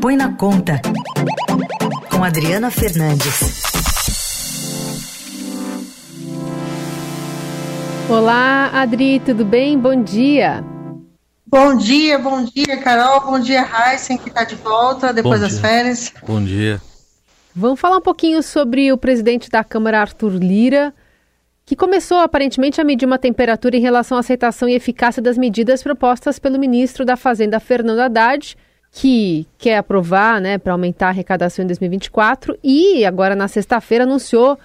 Põe na Conta, com Adriana Fernandes. Olá, Adri, tudo bem? Bom dia. Bom dia, bom dia, Carol. Bom dia, Heisen, que está de volta depois das férias. Bom dia. Vamos falar um pouquinho sobre o presidente da Câmara, Arthur Lira, que começou aparentemente a medir uma temperatura em relação à aceitação e eficácia das medidas propostas pelo ministro da Fazenda, Fernando Haddad, que quer aprovar né, para aumentar a arrecadação em 2024 e agora na sexta-feira anunciou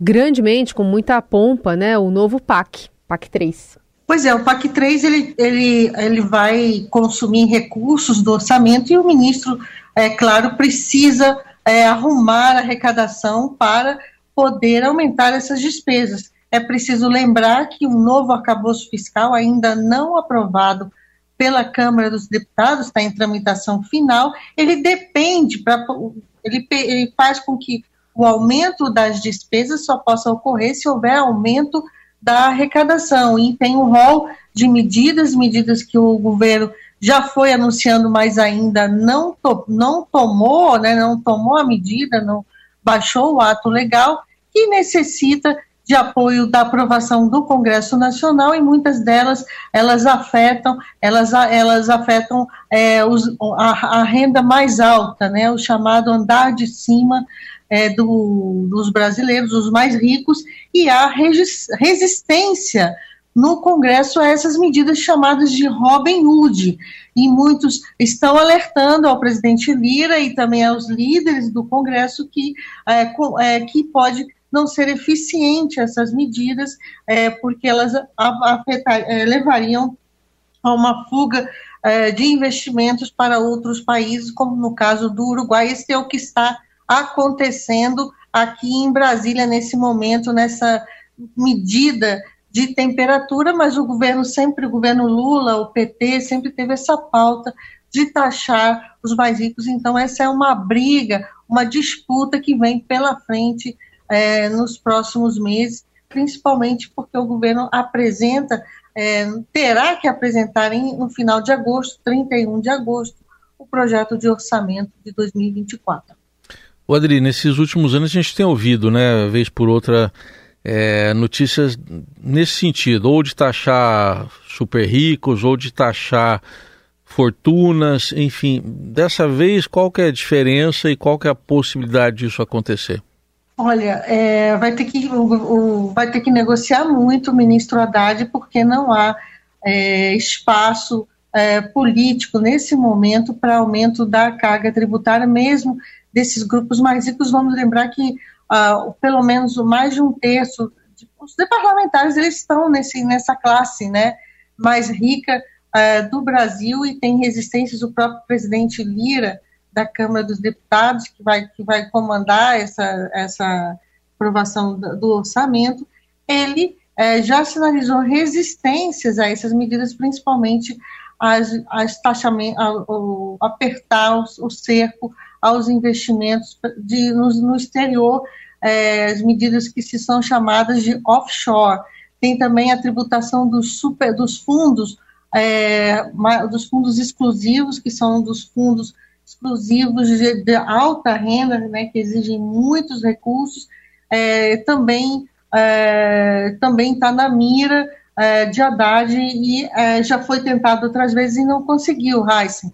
grandemente, com muita pompa, né, o novo PAC, PAC 3. Pois é, o PAC 3 ele, ele, ele vai consumir recursos do orçamento e o ministro, é claro, precisa é, arrumar a arrecadação para poder aumentar essas despesas. É preciso lembrar que um novo arcabouço fiscal ainda não aprovado pela Câmara dos Deputados, está em tramitação final, ele depende, pra, ele, ele faz com que o aumento das despesas só possa ocorrer se houver aumento da arrecadação. E tem um rol de medidas, medidas que o governo já foi anunciando, mas ainda não, to, não tomou, né, não tomou a medida, não baixou o ato legal, que necessita de apoio da aprovação do Congresso Nacional e muitas delas elas afetam elas, elas afetam é, os, a, a, renda mais alta, né, o chamado andar de cima é, do, dos brasileiros, os mais ricos, e há resistência no Congresso a essas medidas chamadas de Robin Hood. E muitos estão alertando ao presidente Lira e também aos líderes do Congresso que, é, é, que pode não ser eficiente essas medidas, é, porque elas afetar, é, levariam a uma fuga é, de investimentos para outros países, como no caso do Uruguai. Esse é o que está acontecendo aqui em Brasília nesse momento, nessa medida de temperatura, mas o governo sempre, o governo Lula, o PT, sempre teve essa pauta de taxar os mais ricos. Então, essa é uma briga, uma disputa que vem pela frente é, nos próximos meses, principalmente porque o governo apresenta, é, terá que apresentar em, no final de agosto, 31 de agosto, o projeto de orçamento de 2024. O Adri, nesses últimos anos a gente tem ouvido, né, vez por outra, é, notícias nesse sentido, ou de taxar super ricos, ou de taxar fortunas, enfim. Dessa vez, qual que é a diferença e qual que é a possibilidade disso acontecer? Olha, é, vai, ter que, o, o, vai ter que negociar muito o ministro Haddad, porque não há é, espaço é, político nesse momento para aumento da carga tributária, mesmo desses grupos mais ricos. Vamos lembrar que uh, pelo menos mais de um terço de, os parlamentares eles estão nesse, nessa classe né, mais rica uh, do Brasil e tem resistências. O próprio presidente Lira da Câmara dos Deputados, que vai, que vai comandar essa, essa aprovação do orçamento, ele é, já sinalizou resistências a essas medidas, principalmente as, as taxamento, a, apertar o, o, cerco aos investimentos de, no, no exterior, é, as medidas que se são chamadas de offshore. Tem também a tributação dos, super, dos fundos, é, dos fundos exclusivos, que são dos fundos exclusivos de, de alta renda, né, que exigem muitos recursos, é, também é, também está na mira é, de Haddad e é, já foi tentado outras vezes e não conseguiu, Heisen.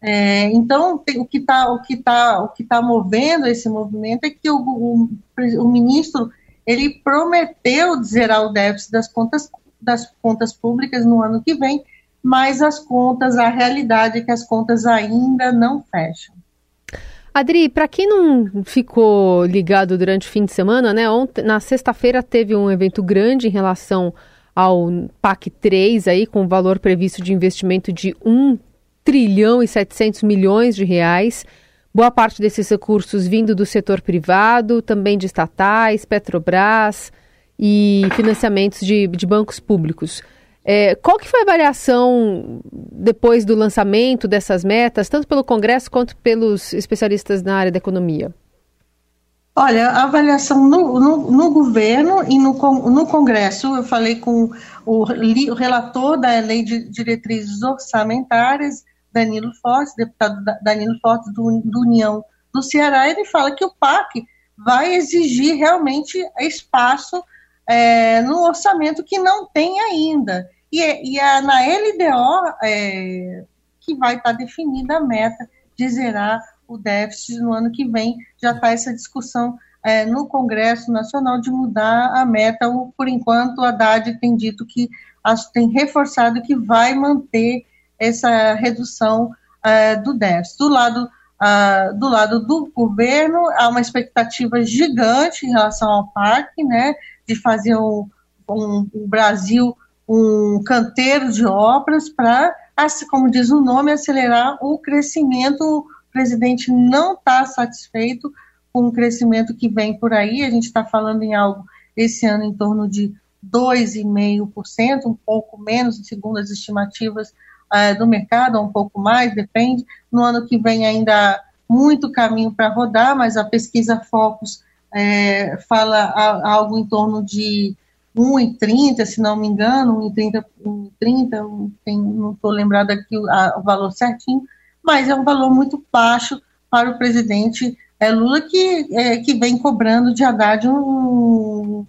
É, então, tem, o que está o que tá, o que tá movendo esse movimento é que o, o, o ministro ele prometeu zerar o déficit das contas das contas públicas no ano que vem, mas as contas, a realidade é que as contas ainda não fecham. Adri, para quem não ficou ligado durante o fim de semana, né? Ontem, na sexta-feira teve um evento grande em relação ao PAC 3 aí com valor previsto de investimento de 1 trilhão e 700 milhões de reais. Boa parte desses recursos vindo do setor privado, também de estatais, Petrobras e financiamentos de, de bancos públicos. É, qual que foi a avaliação depois do lançamento dessas metas, tanto pelo Congresso quanto pelos especialistas na área da economia? Olha, a avaliação no, no, no governo e no, no, Congresso, eu falei com o, o relator da Lei de Diretrizes Orçamentárias, Danilo Fortes, deputado Danilo Fortes do, do União do Ceará, ele fala que o PAC vai exigir realmente espaço é, no orçamento que não tem ainda. E, e na LDO é, que vai estar definida a meta de zerar o déficit no ano que vem. Já está essa discussão é, no Congresso Nacional de mudar a meta. Por enquanto, a Haddad tem dito que tem reforçado que vai manter essa redução é, do déficit. Do lado, do lado do governo, há uma expectativa gigante em relação ao PAC, né, de fazer o, um, o Brasil um canteiro de obras para, como diz o nome, acelerar o crescimento. O presidente não está satisfeito com o crescimento que vem por aí. A gente está falando em algo esse ano em torno de 2,5%, um pouco menos, segundo as estimativas uh, do mercado, ou um pouco mais, depende. No ano que vem ainda muito caminho para rodar, mas a pesquisa Focus é, fala a, algo em torno de 1,30, se não me engano, 1,30, 1,30 tem, não estou lembrada aqui o, a, o, valor certinho, mas é um valor muito baixo para o presidente. É, Lula, que, é, que vem cobrando de Haddad um, um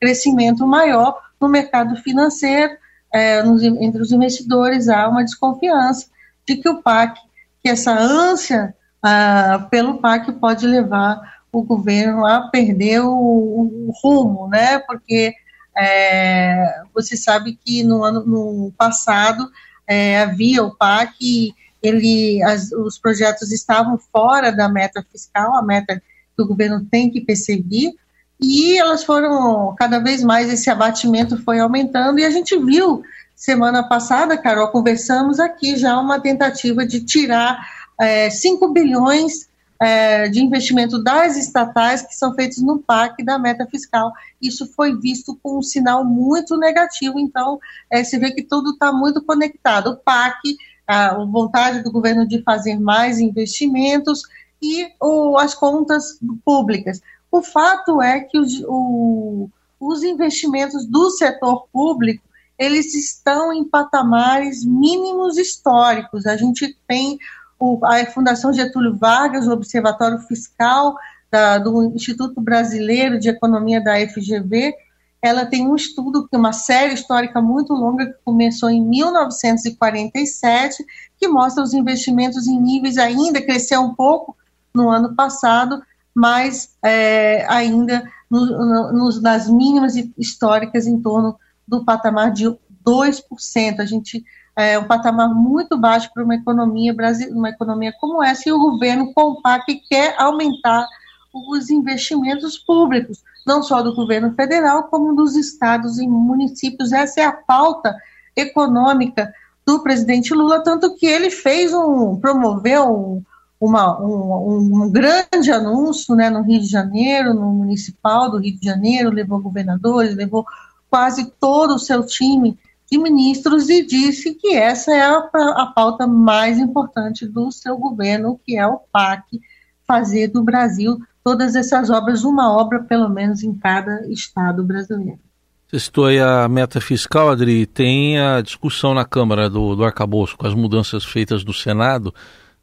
crescimento maior no mercado financeiro, é, nos, entre os investidores, há uma desconfiança de que o PAC, que essa ânsia ah, pelo PAC pode levar o governo a perder o, o rumo, né? Porque é, você sabe que no ano no passado é, havia o PAC, ele, as, os projetos estavam fora da meta fiscal, a meta que o governo tem que perseguir, e elas foram cada vez mais esse abatimento foi aumentando e a gente viu semana passada, Carol, conversamos aqui já uma tentativa de tirar é, 5 bilhões é, de investimento das estatais que são feitos no PAC da meta fiscal. Isso foi visto com um sinal muito negativo, então é, se vê que tudo está muito conectado. O PAC, a, vontade do governo de fazer mais investimentos e o, as contas públicas. O fato é que os, o, os investimentos do setor público eles estão em patamares mínimos históricos. A gente tem o, a Fundação Getúlio Vargas, o Observatório Fiscal da, do Instituto Brasileiro de Economia da FGV, ela tem um estudo, uma série histórica muito longa que começou em 1947, que mostra os investimentos em níveis ainda cresceu um pouco no ano passado, mas é, ainda no, no, nas mínimas históricas em torno do patamar de 2%. A gente é, um patamar muito baixo para uma economia brasileira, uma economia como essa, e o governo com o PAC quer aumentar os investimentos públicos, não só do governo federal, como dos estados e municípios. Essa é a pauta econômica do presidente Lula, tanto que ele fez um, promoveu um, uma, um, um, grande anúncio né, no Rio de Janeiro, no municipal do Rio de Janeiro, levou governadores, levou quase todo o seu time de ministros e disse que essa é a, a pauta mais importante do seu governo, que é o PAC, fazer do Brasil todas essas obras, uma obra pelo menos em cada estado brasileiro. Você citou aí a meta fiscal, Adri, tem a discussão na Câmara do, do arcabouço com as mudanças feitas do Senado.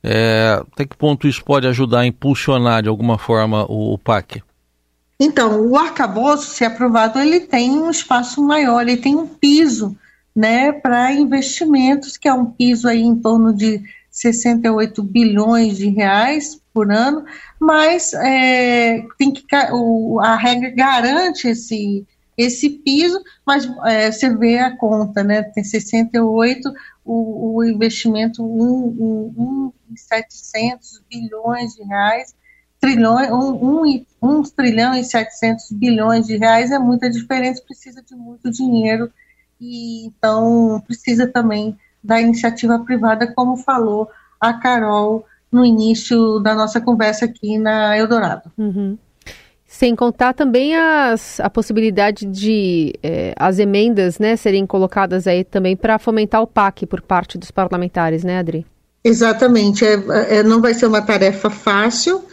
É, até que ponto isso pode ajudar a impulsionar de alguma forma o, o PAC? Então, o arcabouço, se aprovado, ele tem um espaço maior, ele tem um piso né, para investimentos, que é um piso aí em torno de 68 bilhões de reais por ano, mas é, tem que o, a regra garante esse esse piso, mas é, você vê a conta, né? Tem 68, o, o investimento um, um, um 700 bilhões de reais, trilhões, um, um, um trilhão e 700 bilhões de reais é muita diferença, precisa de muito dinheiro e então precisa também da iniciativa privada, como falou a Carol no início da nossa conversa aqui na Eldorado. Uhum. Sem contar também as, a possibilidade de é, as emendas né, serem colocadas aí também para fomentar o PAC por parte dos parlamentares, né, Adri? Exatamente. É, é, não vai ser uma tarefa fácil,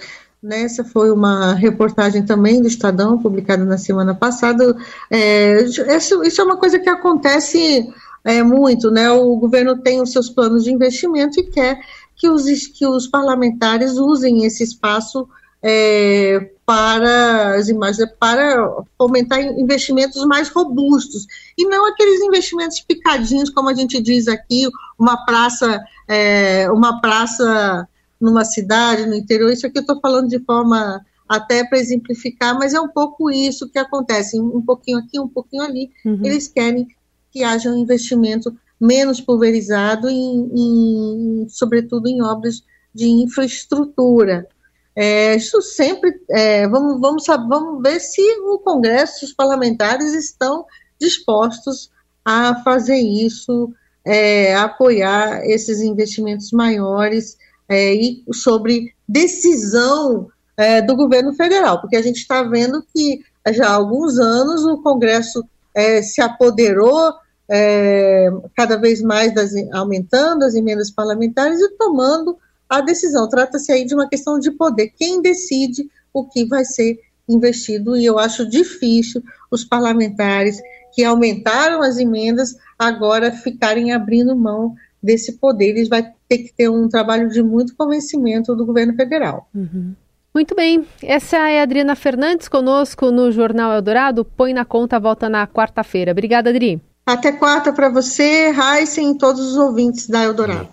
Nessa foi uma reportagem também do Estadão, publicada na semana passada. É, isso, isso, é uma coisa que acontece é, muito, né? O governo tem os seus planos de investimento e quer que os, que os parlamentares usem esse espaço é, para as imagens, para fomentar investimentos mais robustos e não aqueles investimentos picadinhos, como a gente diz aqui, uma praça, é, uma praça numa cidade, no interior. Isso aqui eu estou falando de forma até para exemplificar, mas é um pouco isso que acontece, um pouquinho aqui, um pouquinho ali. Uhum. Eles querem que haja um investimento menos pulverizado, em, em, sobretudo em obras de infraestrutura. É, isso sempre, é, vamos, vamos, vamos ver se o Congresso, os parlamentares estão dispostos a fazer isso, é, a apoiar esses investimentos maiores é, e sobre decisão é, do governo federal, porque a gente está vendo que já há alguns anos o Congresso é, se apoderou é, cada vez mais das, aumentando as emendas parlamentares e tomando a decisão. Trata-se aí de uma questão de poder. Quem decide o que vai ser investido? E eu acho difícil os parlamentares que aumentaram as emendas agora ficarem abrindo mão desse poder. Eles vão ter que ter um trabalho de muito convencimento do governo federal. Uhum. Muito bem, essa é a Adriana Fernandes conosco no Jornal Eldorado. Põe na conta, volta na quarta-feira. Obrigada, Adri. Até quarta para você, Heisen e todos os ouvintes da Eldorado.